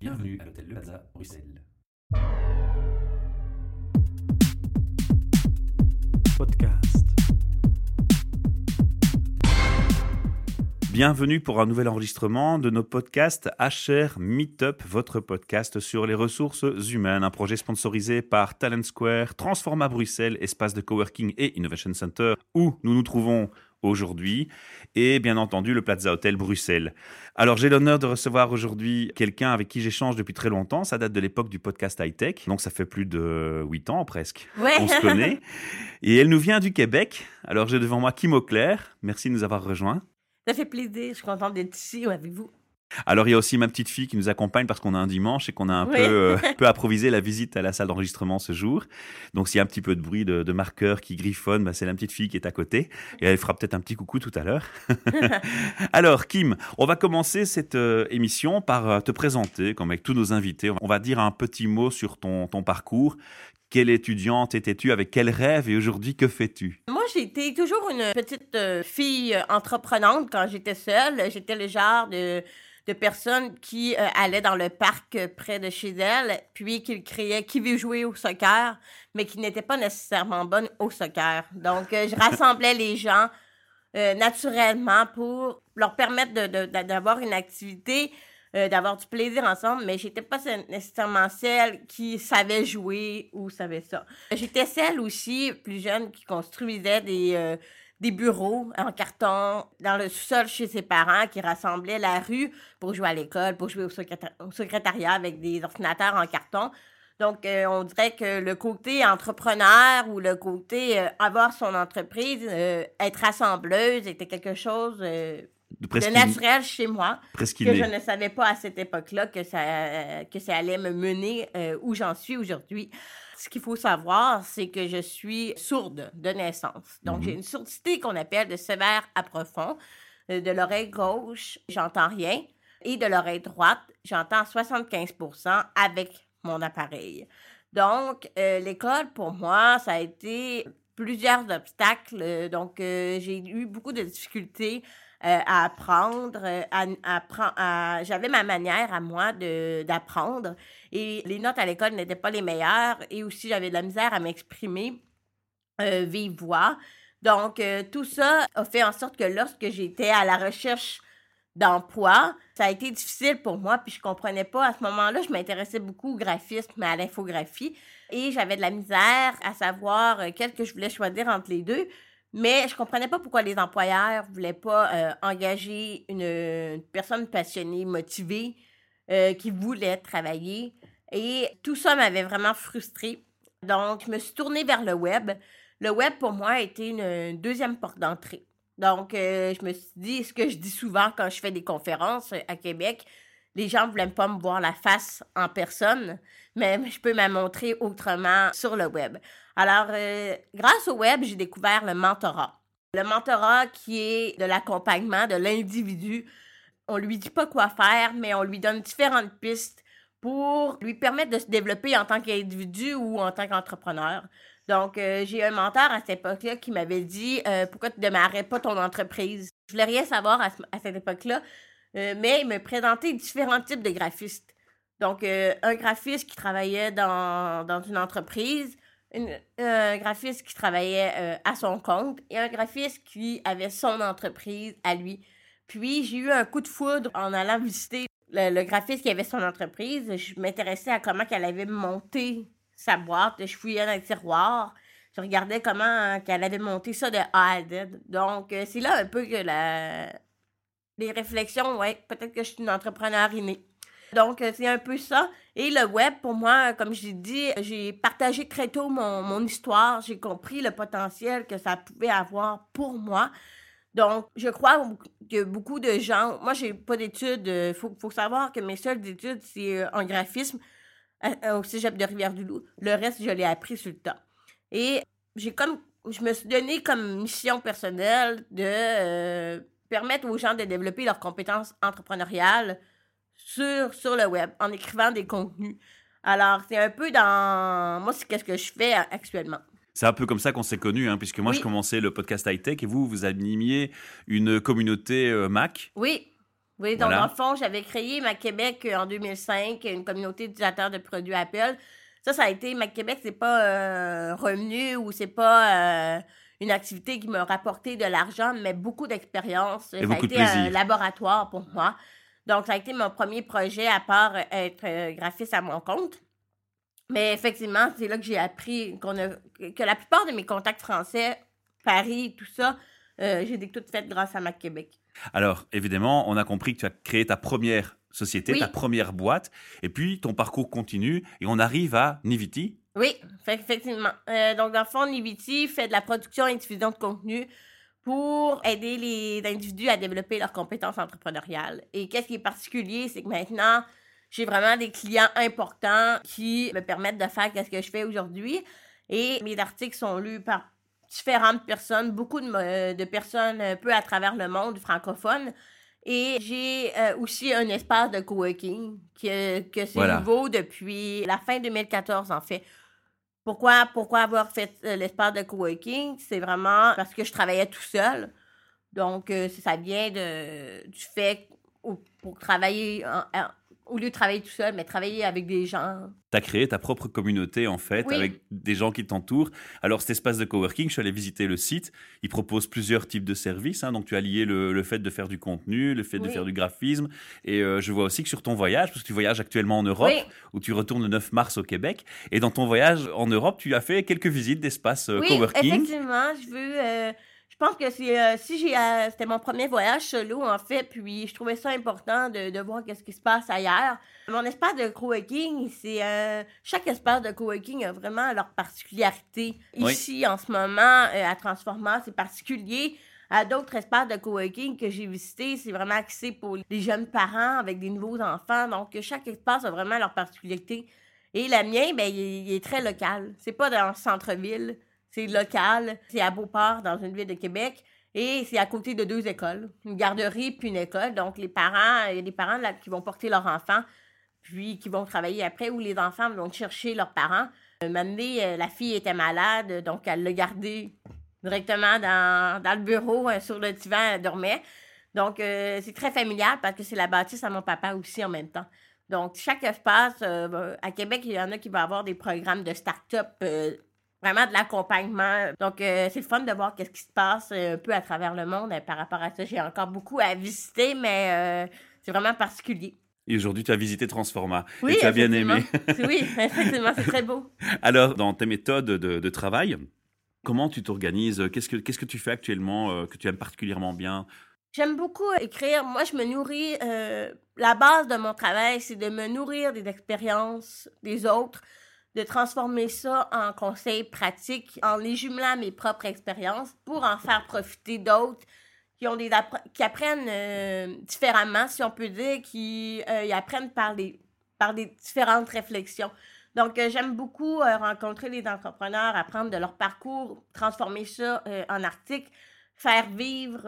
Bienvenue à l'hôtel Le Plaza, Bruxelles. Podcast. Bienvenue pour un nouvel enregistrement de nos podcasts HR Meetup, votre podcast sur les ressources humaines, un projet sponsorisé par Talent Square, Transforma Bruxelles, espace de coworking et innovation center où nous nous trouvons aujourd'hui et bien entendu le Plaza Hotel Bruxelles. Alors j'ai l'honneur de recevoir aujourd'hui quelqu'un avec qui j'échange depuis très longtemps, ça date de l'époque du podcast High Tech, donc ça fait plus de 8 ans presque. Ouais. On se connaît et elle nous vient du Québec. Alors j'ai devant moi Kim Auclair, merci de nous avoir rejoints. Ça fait plaisir. Je suis contente d'être ici avec vous. Alors il y a aussi ma petite fille qui nous accompagne parce qu'on a un dimanche et qu'on a un Oui. peu, euh, peu improvisé la visite à la salle d'enregistrement ce jour. Donc s'il y a un petit peu de bruit de, de marqueur qui griffonne, bah, c'est la petite fille qui est à côté et elle fera peut-être un petit coucou tout à l'heure. Alors Kim, on va commencer cette euh, émission par euh, te présenter comme avec tous nos invités. On va dire un petit mot sur ton, ton parcours. Quelle étudiante étais-tu? Avec quel rêve? Et aujourd'hui, que fais-tu? Moi, été toujours une petite euh, fille entreprenante quand j'étais seule. J'étais le genre de, de personne qui euh, allait dans le parc euh, près de chez elle, puis qui criait qui veut jouer au soccer, mais qui n'était pas nécessairement bonne au soccer. Donc, euh, je rassemblais les gens naturellement pour leur permettre de- de- d'avoir une activité, d'avoir du plaisir ensemble, mais j'étais pas nécessairement celle qui savait jouer ou savait ça. J'étais celle aussi, plus jeune, qui construisait des, des bureaux en carton dans le sous-sol chez ses parents, qui rassemblaient la rue pour jouer à l'école, pour jouer au, secréta- au secrétariat avec des ordinateurs en carton. Donc, euh, on dirait que le côté entrepreneur ou le côté euh, avoir son entreprise, euh, être assembleuse, était quelque chose De naturel chez moi presque que je ne savais pas à cette époque-là que ça, que ça allait me mener où j'en suis aujourd'hui. Ce qu'il faut savoir, c'est que je suis sourde de naissance. Donc, Mhm. j'ai une surdité qu'on appelle de sévère à profond. Euh, De l'oreille gauche, j'entends rien. Et de l'oreille droite, j'entends 75% avec mon appareil. Donc, euh, l'école, pour moi, ça a été plusieurs obstacles. Euh, Donc, euh, j'ai eu beaucoup de difficultés euh, à apprendre, à, à j'avais ma manière à moi d'apprendre et les notes à l'école n'étaient pas les meilleures et aussi j'avais de la misère à m'exprimer vive voix. Donc tout ça a fait en sorte que lorsque j'étais à la recherche d'emploi, ça a été difficile pour moi puis je comprenais pas à ce moment-là, je m'intéressais beaucoup au graphisme à l'infographie et j'avais de la misère à savoir euh, quel que je voulais choisir entre les deux. Mais je comprenais pas pourquoi les employeurs voulaient pas euh, engager une, personne passionnée, motivée, euh, qui voulait travailler. Et tout ça m'avait vraiment frustrée. Donc, je me suis tournée vers le web. Le web, pour moi, a été une deuxième porte d'entrée. Donc, euh, je me suis dit, ce que je dis souvent quand je fais des conférences euh, à Québec, les gens ne voulaient pas me voir la face en personne, mais je peux me montrer autrement sur le web. Alors, euh, grâce au web, j'ai découvert le mentorat. Le mentorat qui est de l'accompagnement de l'individu. On lui dit pas quoi faire, mais on lui donne différentes pistes pour lui permettre de se développer en tant qu'individu ou en tant qu'entrepreneur. Donc, euh, j'ai un mentor à cette époque-là qui m'avait dit euh, Pourquoi tu ne démarrais pas ton entreprise? Je voulais rien savoir à, ce- à cette époque-là, euh, mais il me présentait différents types de graphistes. Donc, un graphiste qui travaillait dans, une entreprise, un graphiste qui travaillait à son compte et un graphiste qui avait son entreprise à lui. Puis, j'ai eu un coup de foudre en allant visiter le, graphiste qui avait son entreprise. Je m'intéressais à comment qu'elle avait monté sa boîte. Je fouillais dans les tiroirs. Je regardais comment euh, qu'elle avait monté ça de A à Z. Donc, euh, c'est là un peu que la... les réflexions, ouais, peut-être que je suis une entrepreneur innée. Donc, euh, c'est un peu ça. Et le web, pour moi, comme j'ai dit, j'ai partagé très tôt mon, histoire. J'ai compris le potentiel que ça pouvait avoir pour moi. Donc, je crois que beaucoup de gens... Moi, j'ai pas d'études. Il faut, faut savoir que mes seules études, c'est en graphisme à- au cégep de Rivière-du-Loup. Le reste, je l'ai appris sur le temps. Et j'ai comme... Je me suis donné comme mission personnelle de euh, permettre aux gens de développer leurs compétences entrepreneuriales sur, sur le web en écrivant des contenus. Alors, c'est un peu dans... Moi, c'est qu'est-ce que je fais euh, actuellement. C'est un peu comme ça qu'on s'est connus, hein, puisque moi, Oui. je commençais le podcast high-tech et vous, vous animiez une communauté euh, Mac. Oui, Oui, donc Voilà. dans le fond, j'avais créé Mac Québec euh, en 2005, une communauté d'utilisateurs de produits Apple. Ça, ça a été Mac Québec, c'est pas euh, revenu ou c'est pas euh, une activité qui m'a rapporté de l'argent, mais beaucoup d'expérience. Ça beaucoup a de été un laboratoire pour moi. Donc, ça a été mon premier projet à part être graphiste à mon compte. Mais effectivement, c'est là que j'ai appris qu'on a, que la plupart de mes contacts français, Paris, tout ça, euh, j'ai des toutes faites grâce à Mac Québec. Alors, évidemment, on a compris que tu as créé ta première société, Oui. ta première boîte, et puis ton parcours continue, et on arrive à Niviti. Oui, effectivement. Euh, donc, dans le fond, Niviti fait de la production et diffusion de contenu pour aider les individus à développer leurs compétences entrepreneuriales. Et qu'est-ce qui est particulier, c'est que maintenant, j'ai vraiment des clients importants qui me permettent de faire ce que je fais aujourd'hui. Et mes articles sont lus par différentes personnes, beaucoup de, de personnes un peu à travers le monde francophone. Et j'ai euh, aussi un espace de coworking que, que c'est Voilà. nouveau depuis la fin 2014, en fait. Pourquoi, pourquoi avoir fait euh, l'espace de coworking? C'est vraiment parce que je travaillais tout seul. Donc, euh, ça vient de, du fait pour travailler, en- au lieu de travailler tout seul, mais travailler avec des gens. Tu as créé ta propre communauté, en fait, Oui. avec des gens qui t'entourent. Alors, cet espace de coworking, je suis allé visiter le site. Il propose plusieurs types de services. hein. Donc, tu as lié le, le fait de faire du contenu, le fait de faire du graphisme. Et euh, je vois aussi que sur ton voyage, parce que tu voyages actuellement en Europe, Oui. où tu retournes le 9 mars au Québec, et dans ton voyage en Europe, tu as fait quelques visites d'espaces euh, Oui, coworking. effectivement, je veux. euh, pense que c'est, euh, si j'ai, euh, c'était mon premier voyage solo en fait, puis je trouvais ça important de, de voir qu'est-ce qui se passe ailleurs. Mon espace de coworking, c'est euh, chaque espace de coworking a vraiment leur particularité. Oui. Ici, en ce moment, à Transforma, c'est particulier. À d'autres espaces de coworking que j'ai visités, c'est vraiment axé pour les jeunes parents avec des nouveaux enfants. Donc, chaque espace a vraiment leur particularité. Et le mien, ben, il est très local. C'est pas dans le centre-ville, c'est local. C'est à Beauport, dans une ville de Québec. Et c'est à côté de deux écoles, une garderie puis une école. Donc, les parents, il y a des parents qui vont porter leurs enfants, puis qui vont travailler après, ou les enfants vont chercher leurs parents. Donné, euh, la fille était malade, donc elle l'a gardée directement dans, le bureau, euh, sur le divan, elle dormait. Donc, euh, c'est très familial parce que c'est la bâtisse à mon papa aussi en même temps. Donc, chaque espace, à Québec, il y en a qui vont avoir des programmes de start-up, vraiment de l'accompagnement. Donc, euh, c'est le fun de voir qu'est-ce qui se passe euh, un peu à travers le monde euh, par rapport à ça. J'ai encore beaucoup à visiter, mais euh, c'est vraiment particulier. Et aujourd'hui, tu as visité Transforma. Oui, et tu as bien aimé. oui, effectivement, c'est très beau. Alors, dans tes méthodes de, de travail, comment tu t'organises? Qu'est-ce que Qu'est-ce que tu fais actuellement euh, que tu aimes particulièrement bien? J'aime beaucoup écrire. Moi, je me nourris. euh, la base de mon travail, c'est de me nourrir des expériences des autres, de transformer ça en conseils pratiques, en les jumelant à mes propres expériences pour en faire profiter d'autres qui ont des qui apprennent euh, différemment, si on peut dire, qui euh, apprennent par des par des différentes réflexions. Donc, euh, j'aime beaucoup rencontrer les entrepreneurs, apprendre de leur parcours, transformer ça en articles, faire vivre,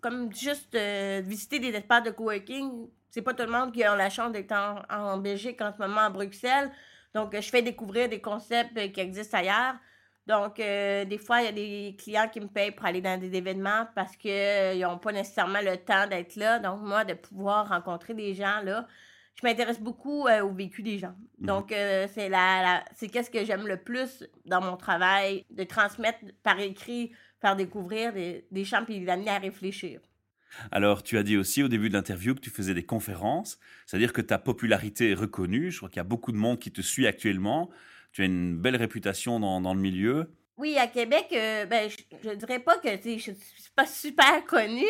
comme juste visiter des espaces de coworking. C'est pas tout le monde qui a la chance d'être en Belgique en ce moment, à Bruxelles. Donc, euh, je fais découvrir des concepts euh, qui existent ailleurs. Donc, euh, des fois, il y a des clients qui me payent pour aller dans des événements parce qu'ils n'ont pas nécessairement le temps d'être là. Donc, moi, de pouvoir rencontrer des gens là, je m'intéresse beaucoup euh, au vécu des gens. Mhm. Donc, c'est la, la- c'est qu'est-ce que j'aime le plus dans mon travail, de transmettre par écrit, faire découvrir des, des champs puis d'amener à réfléchir. Alors, tu as dit aussi au début de l'interview que tu faisais des conférences, c'est-à-dire que ta popularité est reconnue. Je crois qu'il y a beaucoup de monde qui te suit actuellement. Tu as une belle réputation dans, le milieu. Oui, à Québec, euh, ben, je, je dirais pas que je suis pas super connue,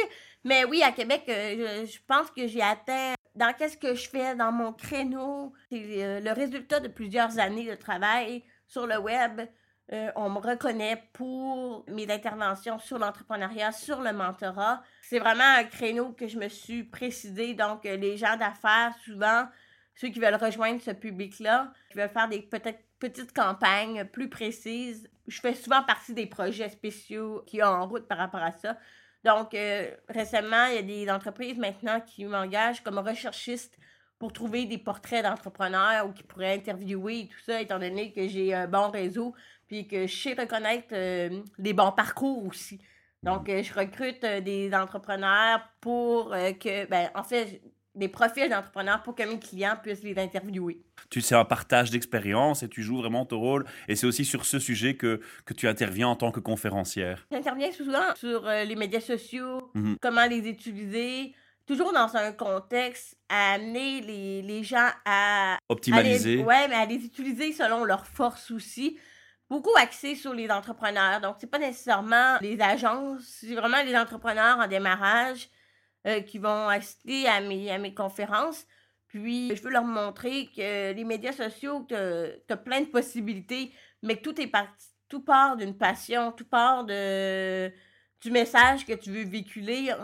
mais oui, à Québec, euh, je, je pense que j'ai atteint dans qu'est-ce que je fais dans mon créneau. C'est euh, le résultat de plusieurs années de travail sur le web. Euh, on me reconnaît pour mes interventions sur l'entrepreneuriat, sur le mentorat. C'est vraiment un créneau que je me suis précisé. Donc, euh, les gens d'affaires, souvent, ceux qui veulent rejoindre ce public-là, qui veulent faire des petites campagnes plus précises. Je fais souvent partie des projets spéciaux qui ont en route par rapport à ça. Donc, euh, récemment, il y a des entreprises maintenant qui m'engagent comme recherchiste pour trouver des portraits d'entrepreneurs ou qui pourraient interviewer et tout ça, étant donné que j'ai un bon réseau, puis que je sais reconnaître euh, les bons parcours aussi. Donc, euh, je recrute euh, des entrepreneurs pour euh, que, ben, en fait, des profils d'entrepreneurs pour que mes clients puissent les interviewer. Tu sais un partage d'expérience et tu joues vraiment ton rôle. Et c'est aussi sur ce sujet que, que tu interviens en tant que conférencière. J'interviens souvent sur euh, les médias sociaux, Mhm. comment les utiliser, toujours dans un contexte à amener les, les gens à Optimaliser. ouais, mais à les utiliser selon leurs forces aussi. Beaucoup axé sur les entrepreneurs. Donc, c'est pas nécessairement les agences, c'est vraiment les entrepreneurs en démarrage euh, qui vont assister à mes, à mes conférences. Puis, je veux leur montrer que les médias sociaux, tu as plein de possibilités, mais que tout est parti, tout part d'une passion, tout part de, du message que tu veux véhiculer.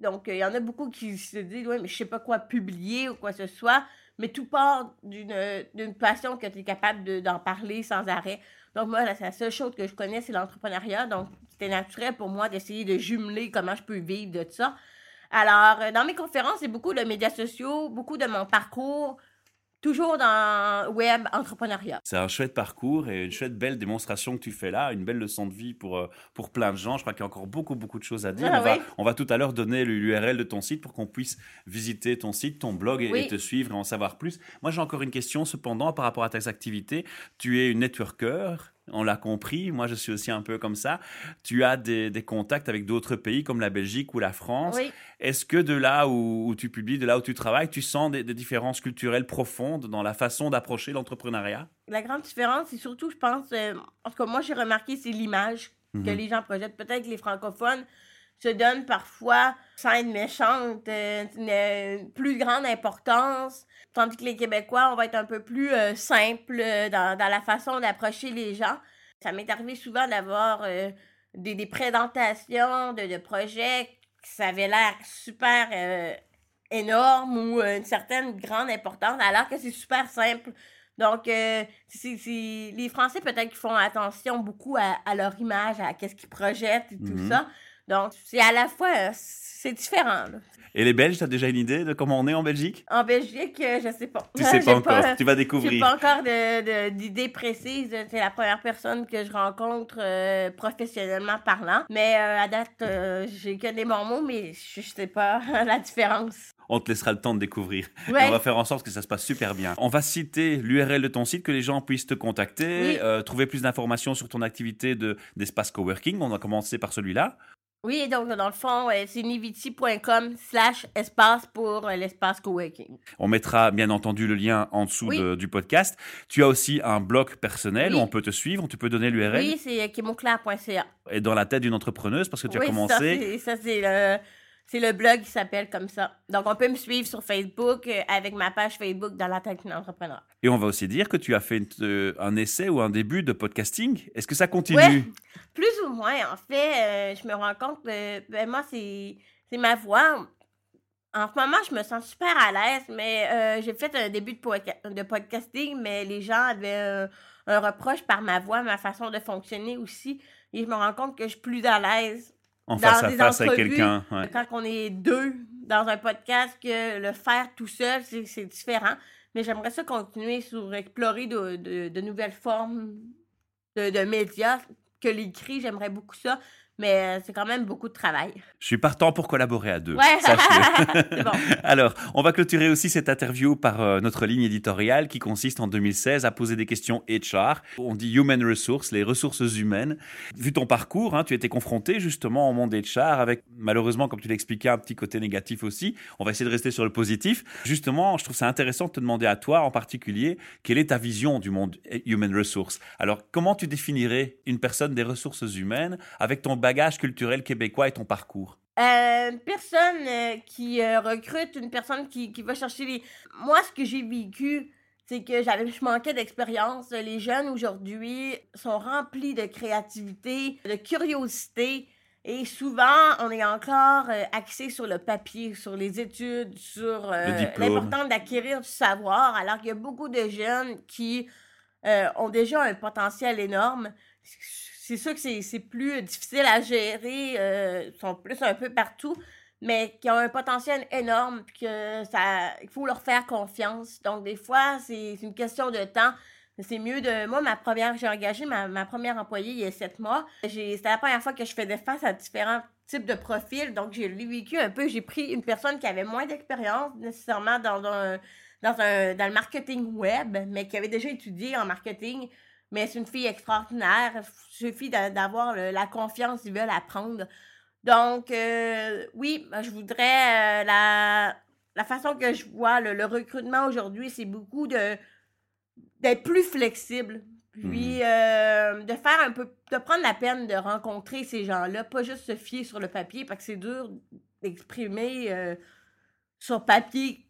Donc, il y en a beaucoup qui se disent, ouais, mais je sais pas quoi publier ou quoi que ce soit, mais tout part d'une passion que tu es capable de- d'en parler sans arrêt. Donc, moi, la, seule chose que je connais, c'est l'entrepreneuriat. Donc, c'était naturel pour moi d'essayer de jumeler comment je peux vivre de ça. Alors, euh, dans mes conférences, c'est beaucoup de médias sociaux, beaucoup de mon parcours, toujours dans web entrepreneuriat. C'est un chouette parcours et une chouette belle démonstration que tu fais là, une belle leçon de vie pour, euh, pour plein de gens. Je crois qu'il y a encore beaucoup, beaucoup de choses à dire. Ah on, va, on va tout à l'heure donner l'URL de ton site pour qu'on puisse visiter ton site, ton blog et, Oui. et te suivre et en savoir plus. Moi, j'ai encore une question cependant par rapport à tes activités. Tu es une networker. On l'a compris, moi je suis aussi un peu comme ça. Tu as des, des contacts avec d'autres pays comme la Belgique ou la France. Oui. Est-ce que de là où, où tu publies, de là où tu travailles, tu sens des, des différences culturelles profondes dans la façon d'approcher l'entrepreneuriat? La grande différence, c'est surtout, je pense, euh, en tout cas, moi, j'ai remarqué, c'est l'image que Mhm. les gens projettent. Peut-être que les francophones se donnent parfois, sans être méchante, euh, une, une plus grande importance, tandis que les Québécois, on va être un peu plus euh, simple euh, dans, dans la façon d'approcher les gens. Ça m'est arrivé souvent d'avoir euh, des, des présentations de, de projets qui avait l'air super euh, énorme ou euh, une certaine grande importance, alors que c'est super simple. Donc, euh, c'est, les Français, peut-être qu'ils font attention beaucoup à, à leur image, à qu'est-ce qu'ils projettent et tout Mhm. ça. Donc, c'est à la fois, euh, c'est différent. là. Et les Belges, tu as déjà une idée de comment on est en Belgique? En Belgique, euh, je sais pas. Tu sais J'ai pas encore, tu vas J'ai découvrir. pas encore d'idée précise. C'est la première personne que je rencontre euh, professionnellement parlant. Mais euh, à date, j'ai que des bons mots, mais je, je sais pas la différence. On te laissera le temps de découvrir. Ouais. on va faire en sorte que ça se passe super bien. On va citer l'URL de ton site, que les gens puissent te contacter, Oui. euh, trouver plus d'informations sur ton activité de- d'espace coworking. On va commencer par celui-là. Oui, donc dans le fond, euh, c'est niviti.com slash espace pour euh, l'espace coworking. On mettra bien entendu le lien en dessous Oui. de- du podcast. Tu as aussi un blog personnel Oui. où on peut te suivre, tu peux donner l'URL. Oui, c'est euh, kimoclair.ca. Et dans la tête d'une entrepreneuse, parce que tu oui, as commencé. ça, c'est le... C'est le blog qui s'appelle comme ça. Donc, on peut me suivre sur Facebook euh, avec ma page Facebook dans la tête d'un entrepreneur. Et on va aussi dire que tu as fait euh, un essai ou un début de podcasting. Est-ce que ça continue? Ouais. Plus ou moins, en fait, euh, je me rends compte que ben, moi, c'est ma voix. En ce moment, je me sens super à l'aise, mais j'ai fait un début de, podca- de podcasting, mais les gens avaient un, un reproche par ma voix, ma façon de fonctionner aussi. Et je me rends compte que je suis plus à l'aise En dans face à face entrevues, quelqu'un. ouais. quand on est deux dans un podcast que le faire tout seul, c'est c'est différent. Mais j'aimerais ça continuer sur explorer de, de- de nouvelles formes de, de médias que l'écrit, j'aimerais beaucoup ça. Mais euh, c'est quand même beaucoup de travail. Je suis partant pour collaborer à deux. Ouais, sache-le. c'est bon. Alors, on va clôturer aussi cette interview par euh, notre ligne éditoriale qui consiste en 2016 à poser des questions HR. On dit human resources, les ressources humaines. Vu ton parcours, hein, tu étais confronté justement au monde HR avec, malheureusement, comme tu l'expliquais, un petit côté négatif aussi. On va essayer de rester sur le positif. Justement, je trouve ça intéressant de te demander à toi en particulier, quelle est ta vision du monde human resources Alors, comment tu définirais une personne des ressources humaines avec ton bagage culturel québécois et ton parcours? Euh, une personne euh, qui euh, recrute, une personne qui, qui va chercher les... Moi, ce que j'ai vécu, c'est que j'avais, je manquais d'expérience. Les jeunes aujourd'hui sont remplis de créativité, de curiosité. Et souvent, on est encore euh, axé sur le papier, sur les études, sur l'importance d'acquérir du savoir, alors qu'il y a beaucoup de jeunes qui ont déjà un potentiel énorme. C'est sûr que c'est plus difficile à gérer, euh, sont plus un peu partout, mais qui ont un potentiel énorme, puis que ça, il faut leur faire confiance. Donc, des fois, c'est une question de temps. c'est mieux de. Moi, ma première, j'ai engagé ma, ma première employée il y a sept mois. C'était la première fois que je faisais face à différents types de profils. Donc, j'ai vécu un peu. J'ai pris une personne qui avait moins d'expérience nécessairement dans un, dans un dans le marketing web, mais qui avait déjà étudié en marketing. Mais c'est une fille extraordinaire. Il suffit d'avoir la confiance, ils veulent apprendre. Donc, euh, oui, je voudrais euh, la, la façon que je vois le, recrutement aujourd'hui, c'est beaucoup de d'être plus flexible. Puis mmh. euh, de faire un peu, de prendre la peine de rencontrer ces gens-là, pas juste se fier sur le papier, parce que c'est dur d'exprimer sur papier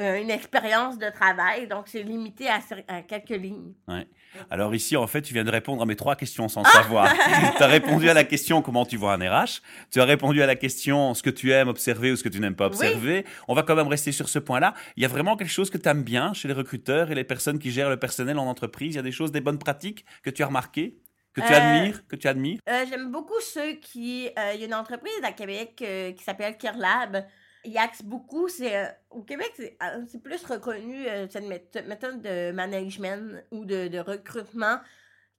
euh, une expérience de travail, donc c'est limité à, quelques lignes. Ouais. Alors ici, en fait, tu viens de répondre à mes trois questions sans savoir. tu as répondu à la question comment tu vois un RH, tu as répondu à la question ce que tu aimes observer ou ce que tu n'aimes pas observer. On va quand même rester sur ce point-là. Il y a vraiment quelque chose que tu aimes bien chez les recruteurs et les personnes qui gèrent le personnel en entreprise? Il y a des choses, des bonnes pratiques que tu as remarquées que tu admires, euh, que tu admires? Euh, j'aime beaucoup ceux qui... Il y a une entreprise à Québec qui s'appelle Kerlab, il axe beaucoup, c'est euh, au Québec, c'est euh, plus reconnu euh, cette méthode de management ou de, recrutement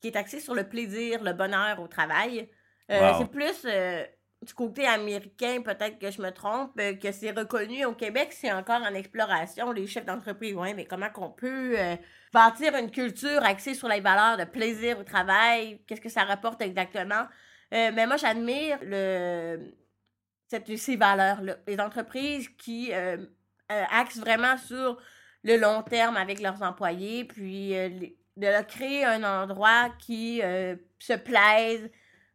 qui est axée sur le plaisir, le bonheur au travail. C'est plus du côté américain, peut-être que je me trompe, que c'est reconnu au Québec, c'est encore en exploration. Les chefs d'entreprise, ouais, mais comment qu'on peut bâtir une culture axée sur les valeurs de plaisir au travail? Qu'est-ce que ça rapporte exactement? mais moi, j'admire le cette, ces valeurs-là. Les entreprises qui euh, euh, axent vraiment sur le long terme avec leurs employés, puis euh, de leur créer un endroit qui se plaise.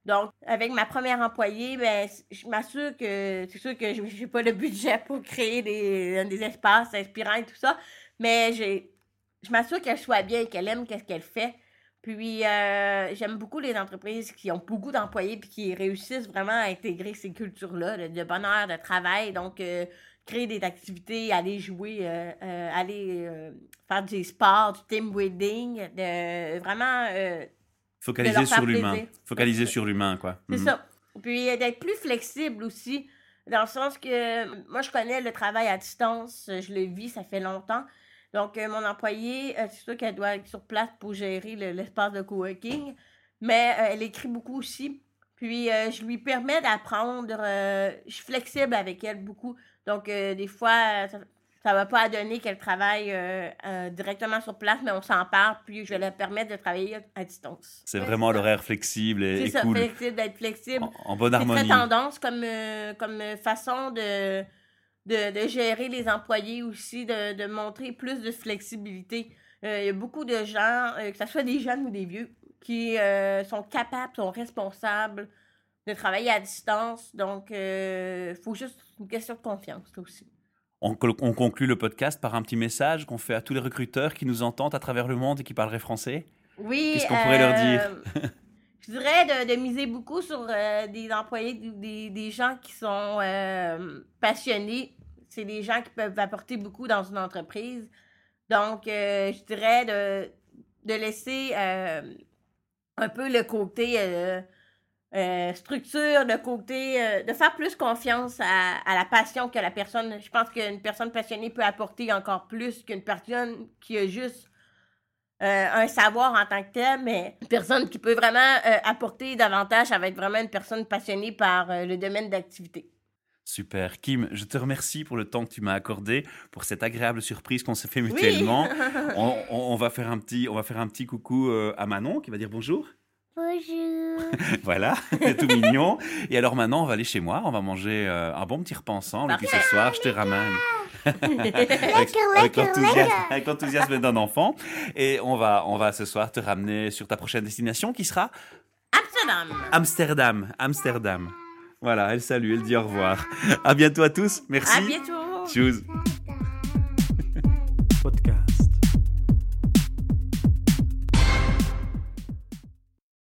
Donc, avec ma première employée, ben, je m'assure que c'est sûr que je n'ai pas le budget pour créer des, espaces inspirants et tout ça, mais je m'assure qu'elle soit bien, qu'elle aime qu'est-ce qu'elle fait. Puis, euh, j'aime beaucoup les entreprises qui ont beaucoup d'employés puis qui réussissent vraiment à intégrer ces cultures-là de, bonheur, de travail. Donc, euh, créer des activités, aller jouer, euh, aller faire des sports, du team building, de vraiment. Focaliser sur l'humain. Focaliser sur l'humain, quoi. C'est mhm. ça. Puis, d'être plus flexible aussi, dans le sens que moi, je connais le travail à distance, je le vis, ça fait longtemps. Donc, euh, mon employée, euh, c'est sûr qu'elle doit être sur place pour gérer l'espace de coworking, mais euh, elle écrit beaucoup aussi. Puis, je lui permets d'apprendre. je suis flexible avec elle beaucoup. Donc, des fois, ça ne va pas donner qu'elle travaille directement sur place, mais on s'en parle, puis je vais lui permettre de travailler à distance. C'est vraiment l'horaire flexible et, C'est ça, cool. flexible, d'être flexible. En, bonne harmonie. C'est très tendance comme, comme façon de de, gérer les employés aussi, de, montrer plus de flexibilité. Euh, il y a beaucoup de gens, euh, que ce soit des jeunes ou des vieux, qui euh, sont capables, sont responsables de travailler à distance. Donc, il faut juste une question de confiance aussi. On, on, conclut le podcast par un petit message qu'on fait à tous les recruteurs qui nous entendent à travers le monde et qui parleraient français. Oui. Qu'est-ce qu'on pourrait leur dire? Je dirais de, miser beaucoup sur des employés, des, des, gens qui sont passionnés c'est des gens qui peuvent apporter beaucoup dans une entreprise. Donc, euh, je dirais de, de laisser euh, un peu le côté euh, structure, le côté de faire plus confiance à, à, la passion que la personne. Je pense qu'une personne passionnée peut apporter encore plus qu'une personne qui a juste un savoir en tant que tel, mais une personne qui peut vraiment apporter davantage, ça va être vraiment une personne passionnée par le domaine d'activité. Super. Kim, je te remercie pour le temps que tu m'as accordé, pour cette agréable surprise qu'on s'est fait mutuellement. on, va faire un petit, on va faire un petit coucou euh, à Manon qui va dire bonjour. Bonjour. voilà, tout mignon. Et alors maintenant, on va aller chez moi, on va manger euh, un bon petit repas ensemble. Et puis ce soir, je te ramène. avec l'enthousiasme d'un enfant. Et on va, on va ce soir te ramener sur ta prochaine destination qui sera Amsterdam. Amsterdam. Amsterdam. Voilà, elle salue, elle dit au revoir. À bientôt à tous. Merci. À bientôt. Tchuss.